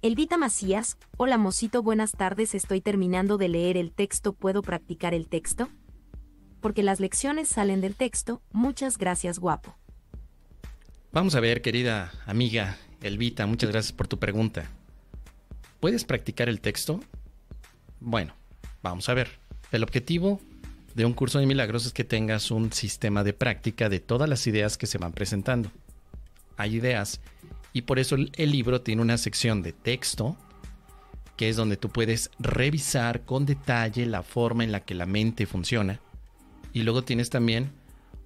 Elvita Macías, hola Mosito, buenas tardes, estoy terminando de leer el texto, ¿puedo practicar el texto? Porque las lecciones salen del texto, muchas gracias guapo. Vamos a ver, querida amiga Elvita, muchas gracias por tu pregunta. ¿Puedes practicar el texto? Bueno, vamos a ver. El objetivo de un curso de milagros es que tengas un sistema de práctica de todas las ideas que se van presentando. Hay ideas y por eso el, libro tiene una sección de texto, que es donde tú puedes revisar con detalle la forma en la que la mente funciona. Y luego tienes también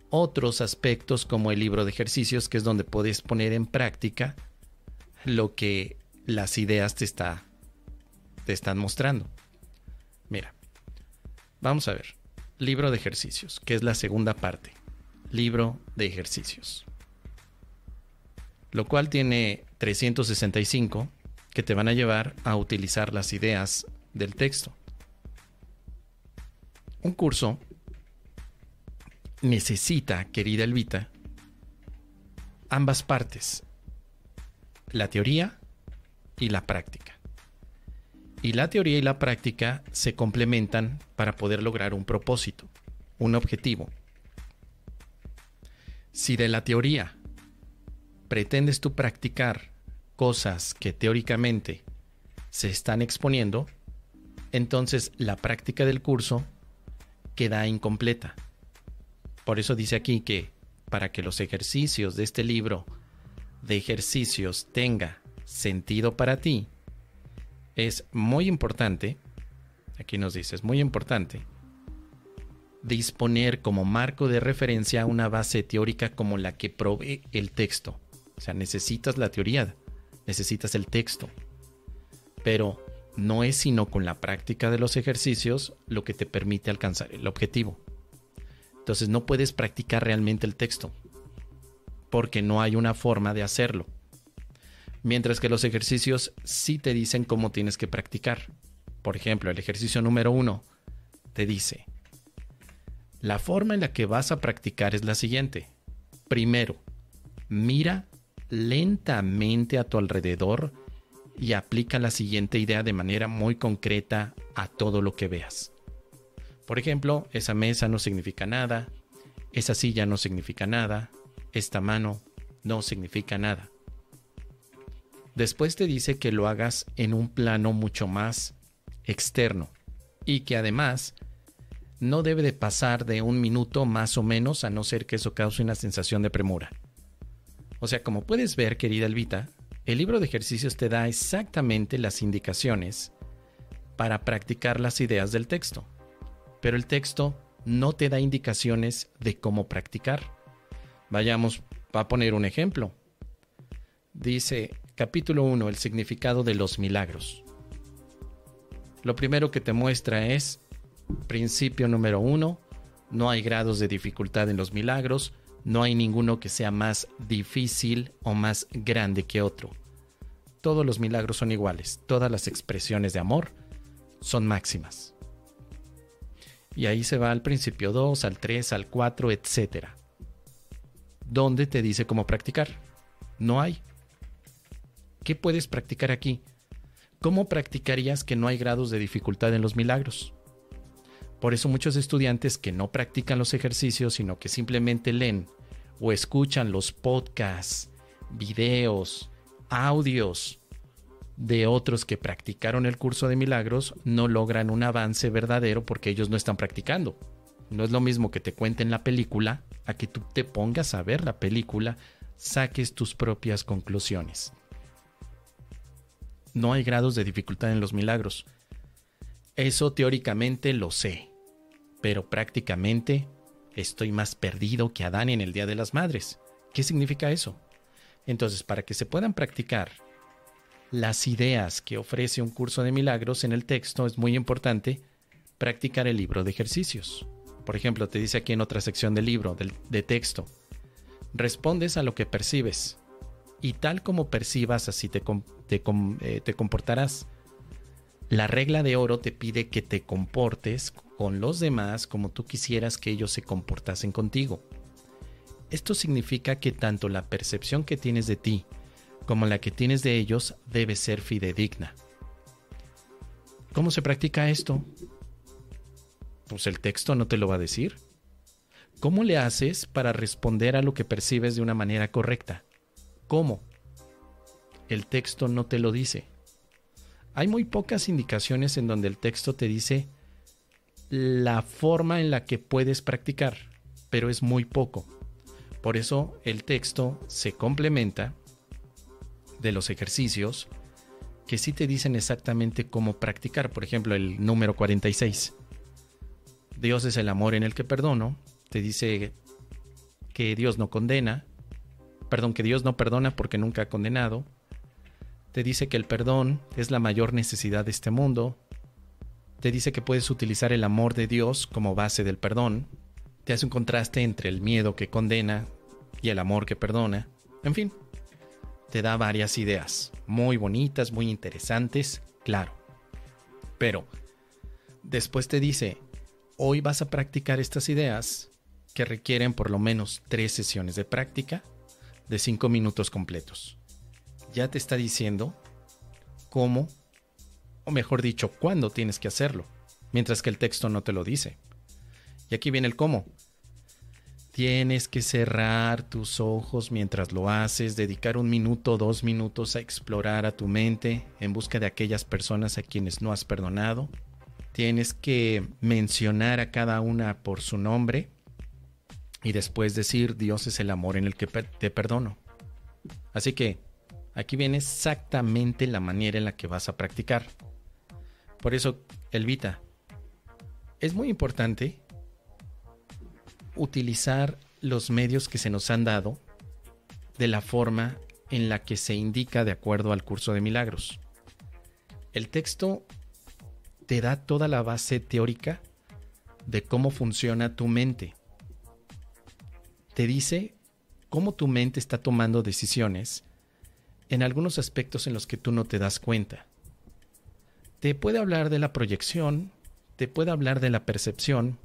otros aspectos como el libro de ejercicios, que es donde puedes poner en práctica lo que las ideas te, está, te están mostrando. Mira, vamos a ver. Libro de ejercicios, que es la segunda parte. Libro de ejercicios lo cual tiene 365 que te van a llevar a utilizar las ideas del texto. Un curso necesita, querida Elvita, ambas partes, la teoría y la práctica. Y la teoría y la práctica se complementan para poder lograr un propósito, un objetivo. Si de la teoría pretendes tú practicar cosas que teóricamente se están exponiendo, entonces la práctica del curso queda incompleta. Por eso dice aquí que para que los ejercicios de este libro de ejercicios tenga sentido para ti, es muy importante, aquí nos dice, es muy importante, disponer como marco de referencia una base teórica como la que provee el texto. O sea, necesitas la teoría, necesitas el texto. Pero no es sino con la práctica de los ejercicios lo que te permite alcanzar el objetivo. Entonces no puedes practicar realmente el texto, porque no hay una forma de hacerlo. Mientras que los ejercicios sí te dicen cómo tienes que practicar. Por ejemplo, el ejercicio número uno te dice, la forma en la que vas a practicar es la siguiente. Primero, mira lentamente a tu alrededor y aplica la siguiente idea de manera muy concreta a todo lo que veas. Por ejemplo, esa mesa no significa nada, esa silla no significa nada, esta mano no significa nada. Después te dice que lo hagas en un plano mucho más externo y que además no debe de pasar de un minuto más o menos a no ser que eso cause una sensación de premura. O sea, como puedes ver, querida Elvita, el libro de ejercicios te da exactamente las indicaciones para practicar las ideas del texto. Pero el texto no te da indicaciones de cómo practicar. Vayamos a poner un ejemplo. Dice capítulo 1, el significado de los milagros. Lo primero que te muestra es, principio número 1, no hay grados de dificultad en los milagros, no hay ninguno que sea más difícil o más grande que otro. Todos los milagros son iguales, todas las expresiones de amor son máximas. Y ahí se va al principio 2, al 3, al 4, etc. ¿Dónde te dice cómo practicar? No hay. ¿Qué puedes practicar aquí? ¿Cómo practicarías que no hay grados de dificultad en los milagros? Por eso muchos estudiantes que no practican los ejercicios, sino que simplemente leen o escuchan los podcasts, videos, audios de otros que practicaron el curso de milagros, no logran un avance verdadero porque ellos no están practicando. No es lo mismo que te cuenten la película a que tú te pongas a ver la película, saques tus propias conclusiones. No hay grados de dificultad en los milagros. Eso teóricamente lo sé pero prácticamente estoy más perdido que Adán en el Día de las Madres. ¿Qué significa eso? Entonces, para que se puedan practicar las ideas que ofrece un curso de milagros en el texto, es muy importante practicar el libro de ejercicios. Por ejemplo, te dice aquí en otra sección del libro, de texto, respondes a lo que percibes y tal como percibas, así te, eh, te comportarás. La regla de oro te pide que te comportes con los demás como tú quisieras que ellos se comportasen contigo. Esto significa que tanto la percepción que tienes de ti como la que tienes de ellos debe ser fidedigna. ¿Cómo se practica esto? Pues el texto no te lo va a decir. ¿Cómo le haces para responder a lo que percibes de una manera correcta? ¿Cómo? El texto no te lo dice. Hay muy pocas indicaciones en donde el texto te dice la forma en la que puedes practicar, pero es muy poco. Por eso el texto se complementa de los ejercicios que sí te dicen exactamente cómo practicar. Por ejemplo, el número 46. Dios es el amor en el que perdono. Te dice que Dios no condena. Perdón, que Dios no perdona porque nunca ha condenado. Te dice que el perdón es la mayor necesidad de este mundo. Te dice que puedes utilizar el amor de Dios como base del perdón. Te hace un contraste entre el miedo que condena y el amor que perdona. En fin, te da varias ideas, muy bonitas, muy interesantes, claro. Pero después te dice, hoy vas a practicar estas ideas que requieren por lo menos tres sesiones de práctica de cinco minutos completos. Ya te está diciendo cómo, o mejor dicho, cuándo tienes que hacerlo, mientras que el texto no te lo dice. Y aquí viene el cómo. Tienes que cerrar tus ojos mientras lo haces, dedicar un minuto dos minutos a explorar a tu mente en busca de aquellas personas a quienes no has perdonado. Tienes que mencionar a cada una por su nombre y después decir Dios es el amor en el que te perdono. Así que aquí viene exactamente la manera en la que vas a practicar. Por eso, Elvita, es muy importante utilizar los medios que se nos han dado de la forma en la que se indica de acuerdo al curso de milagros. El texto te da toda la base teórica de cómo funciona tu mente. Te dice cómo tu mente está tomando decisiones en algunos aspectos en los que tú no te das cuenta. Te puede hablar de la proyección, te puede hablar de la percepción,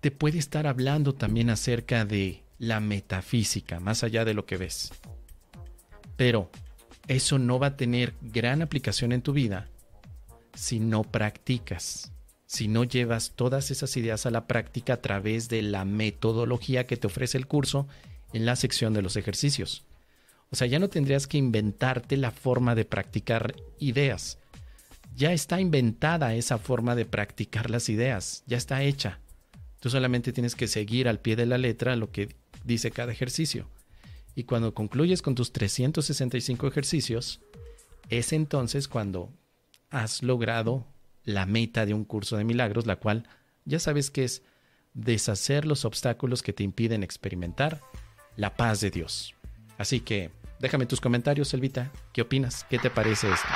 te puede estar hablando también acerca de la metafísica, más allá de lo que ves. Pero eso no va a tener gran aplicación en tu vida si no practicas, si no llevas todas esas ideas a la práctica a través de la metodología que te ofrece el curso en la sección de los ejercicios. O sea, ya no tendrías que inventarte la forma de practicar ideas. Ya está inventada esa forma de practicar las ideas, ya está hecha. Tú solamente tienes que seguir al pie de la letra lo que dice cada ejercicio. Y cuando concluyes con tus 365 ejercicios, es entonces cuando has logrado la meta de un curso de milagros, la cual ya sabes que es deshacer los obstáculos que te impiden experimentar la paz de Dios. Así que déjame tus comentarios, Elvita. ¿Qué opinas? ¿Qué te parece esto?